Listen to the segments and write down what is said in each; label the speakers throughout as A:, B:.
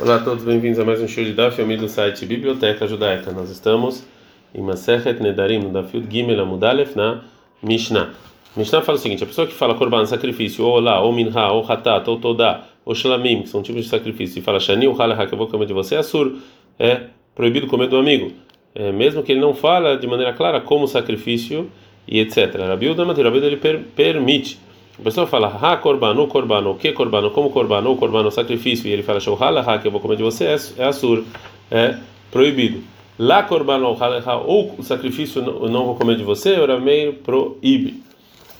A: Olá a todos, bem-vindos a mais um show de Daf, amigo do site Biblioteca Judaica. Nós estamos em Masechet Nedarim, no Dafyud Gimel Amudalef, na Mishnah. Mishnah fala o seguinte: a pessoa que fala Korban, sacrifício, ou Olá, ou Minha, ou Hatat, ou Todá, ou Shlamim, que são tipos de sacrifício, e fala Shani, o Halahá, que eu vou comer de você, Assur, é proibido comer do amigo. É, mesmo que ele não fala de maneira clara como sacrifício e etc. Rabiuda Matirabiuda ele per, permite. A pessoa fala, ha korban, o korban, o que korban, como korban, o korban, o sacrifício, e ele fala, shohala ha, que eu vou comer de você, é, é assur, é proibido. Lá korban, ou o sacrifício eu não vou comer de você, meio proíbe.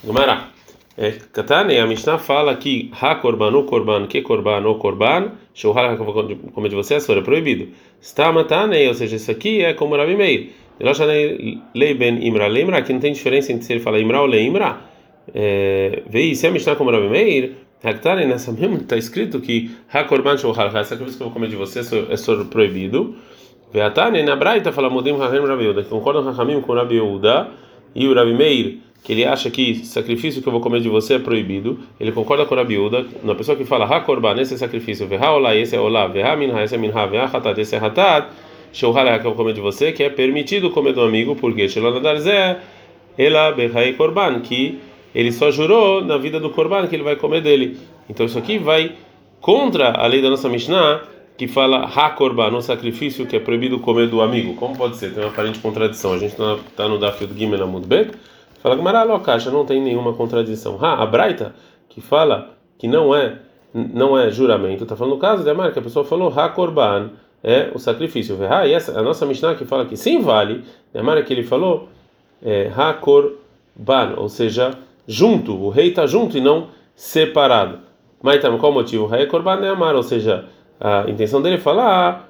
A: Gumará. É, Katane, a Mishnah fala que ha korban, o korban, que korban, o korban, shohala ha, que eu vou comer de você, é assur, é proibido. Está matane, ou seja, isso aqui é como Rabi Meir. Lei ben imra, lembra que não tem diferença entre se ele fala imra ou leimra? Veio se a Mishnah como Rabi Meir, Haktari, nessa mesmo está escrito que Hakorban Shohar, essa coisa que eu vou comer de você é sobre proibido. Veatane, na Braita fala Modim Rahim Rabi Yehuda, que concordam Rahamim com Rabi Yehuda e o Rabi Meir, que ele acha que sacrifício que eu vou comer de você é proibido. Ele concorda com Rabi Yehuda, na pessoa que fala Hakorban, esse é sacrifício, Veha Olá, esse é Olá, Veha Minha, esse é Minha, Veha Hatat, esse é Hatat, Shohar, que eu vou comer de você, que é permitido comer do amigo, porque Shelonadarzé, Ela Behai Korban, que ele só jurou na vida do Corban que ele vai comer dele. Então isso aqui vai contra a lei da nossa Mishnah, que fala ha-korban, no sacrifício que é proibido comer do amigo. Como pode ser? Tem uma aparente contradição. A gente está no Dafio Gimel Amud Bet. Fala que caixa não tem nenhuma contradição. Ha, a Braita, que fala que não é não é juramento, está falando no caso de Amar, que a pessoa falou ha-korban, é o sacrifício. Ha, e essa, a nossa Mishnah que fala que sim vale, de Amar que ele falou é, ha-korban, ou seja, junto, o rei está junto e não separado. Mas então, qual o motivo? O rei Korban é amar, ou seja, a intenção dele é falar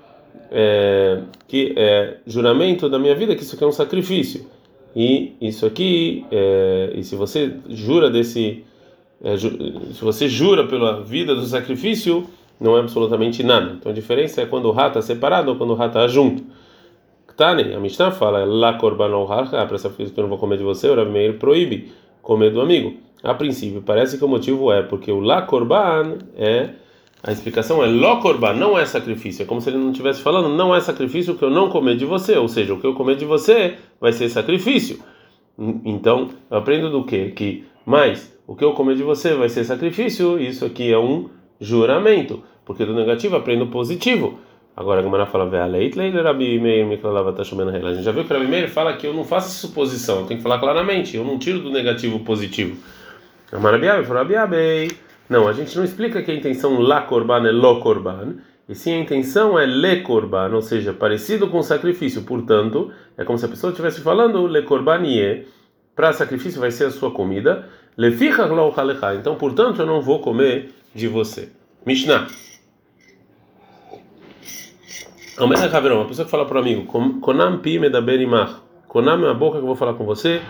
A: é, que é juramento da minha vida, que isso aqui é um sacrifício. E isso aqui, é, e se você jura desse, é, se você jura pela vida do sacrifício, não é absolutamente nada. Então a diferença é quando o rato está separado ou quando o rato está junto. A Mishnah fala, lá korban ou para essa coisa eu não vou comer de você, o Rabi proíbe comer do amigo. A princípio, parece que o motivo é porque o la korban é a explicação é lo korban, não é sacrifício. É como se ele não estivesse falando, não é sacrifício que eu não comer de você, ou seja, o que eu comer de você vai ser sacrifício. Então, eu aprendo do quê? Que mais o que eu comer de você vai ser sacrifício, isso aqui é um juramento, porque do negativo aprendo positivo. Agora a Gemara fala, a gente já viu que o Rabi Meir fala que eu não faço suposição, eu tenho que falar claramente, eu não tiro do negativo positivo. Não, a gente não explica que a intenção la korban é lo korban, e sim a intenção é le korban, ou seja, parecido com sacrifício. Portanto, é como se a pessoa estivesse falando le korbanie, para sacrifício vai ser a sua comida, le Então, portanto, eu não vou comer de você. Mishnah. Aumenta Haverão, uma pessoa que fala para o amigo, Konam pi medaber imach, Konam é a boca que eu vou falar com você,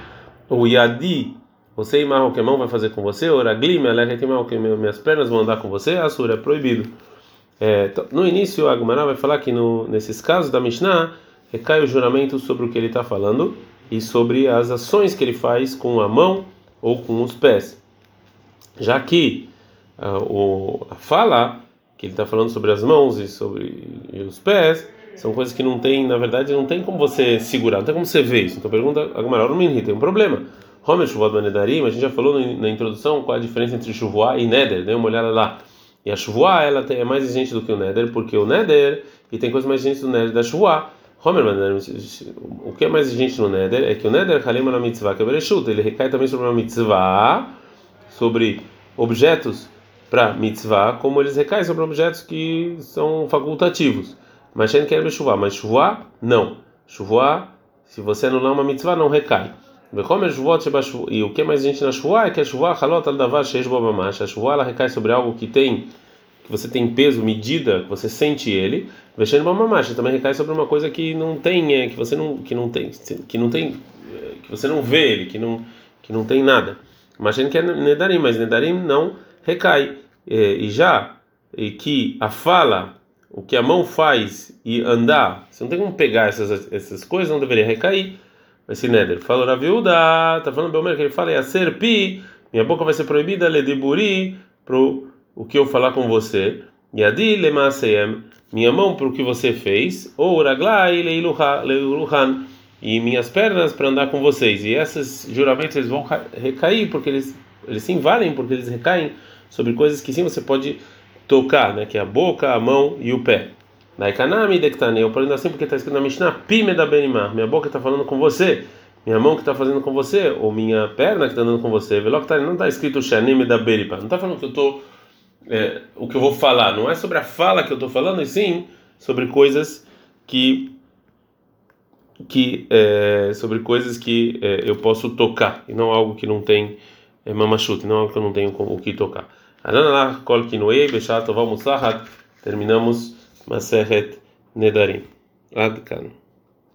A: o Yadi, você imar o que a mão vai fazer com você, o Ragli, o que minhas pernas vão andar com você, a Sura é proibido. É, no início, a Gumara vai falar que no, nesses casos da Mishnah, recai o juramento sobre o que ele está falando e sobre as ações que ele faz com a mão ou com os pés. Já que uh, o, a fala que ele está falando sobre as mãos e sobre e os pés, são coisas que não tem, na verdade, não tem como você segurar, não tem como você ver isso. Então pergunta a Gamara, não tem um problema. Homer Shuvat Banedarim, a gente já falou na introdução qual a diferença entre Shuvuá e Neder, dê uma olhada lá. E a Shuvuá, ela é mais exigente do que o Neder, porque o Neder, e tem coisas mais exigentes do Neder da Shuvuá. Homer o que é mais exigente no Neder é que o Neder Halima na mitzvah, que é ele recai também sobre uma mitzvah, sobre objetos para mitzvah, como eles recaem sobre objetos que são facultativos. Mas Shen quer chuvá, mas chuvá não. Chuvá, se você anular uma mitzvah, não recai. E o que é mais gente na chuvá é que a chuvá halot al davar sheish bobamash. A chuvá ela recai sobre algo que tem que você tem peso, medida, que você sente ele. Vexendo bobamash também recai sobre uma coisa que não tem, é, que você não que não tem, que não tem, que você não vê ele, que não que não tem nada. Mas Shen quer nedarim, mas nedarim não recai. É, e já que a fala, o que a mão faz e andar, você não tem como pegar essas, essas coisas, não deveria recair. Vai ser Neder. Falou na viúda, tá falando Belmer que ele fala, é a serpi, minha boca vai ser proibida, le deburi, pro o que eu falar com você. E a di lemaseem, minha mão para o que você fez, ou raglai leiluhan, e minhas pernas para andar com vocês. E esses juramentos eles vão recair porque eles eles sim valem porque eles recaem sobre coisas que sim você pode tocar, né, que é a boca, a mão e o pé. Naikanami dektane, eu falando assim porque está escrito na Mishnah, pime da benimar, minha boca está falando com você, minha mão que está fazendo com você, ou minha perna que está andando com você. Veloctani não está escrito shanime da beripa, não está falando que eu estou é, o que eu vou falar, não é sobre a fala que eu estou falando, e sim sobre coisas que que é, sobre coisas que é, eu posso tocar e não algo que não tem é, mamachute, não algo que eu não tenho o que tocar. Terminamos Maseret Nedarim. Ad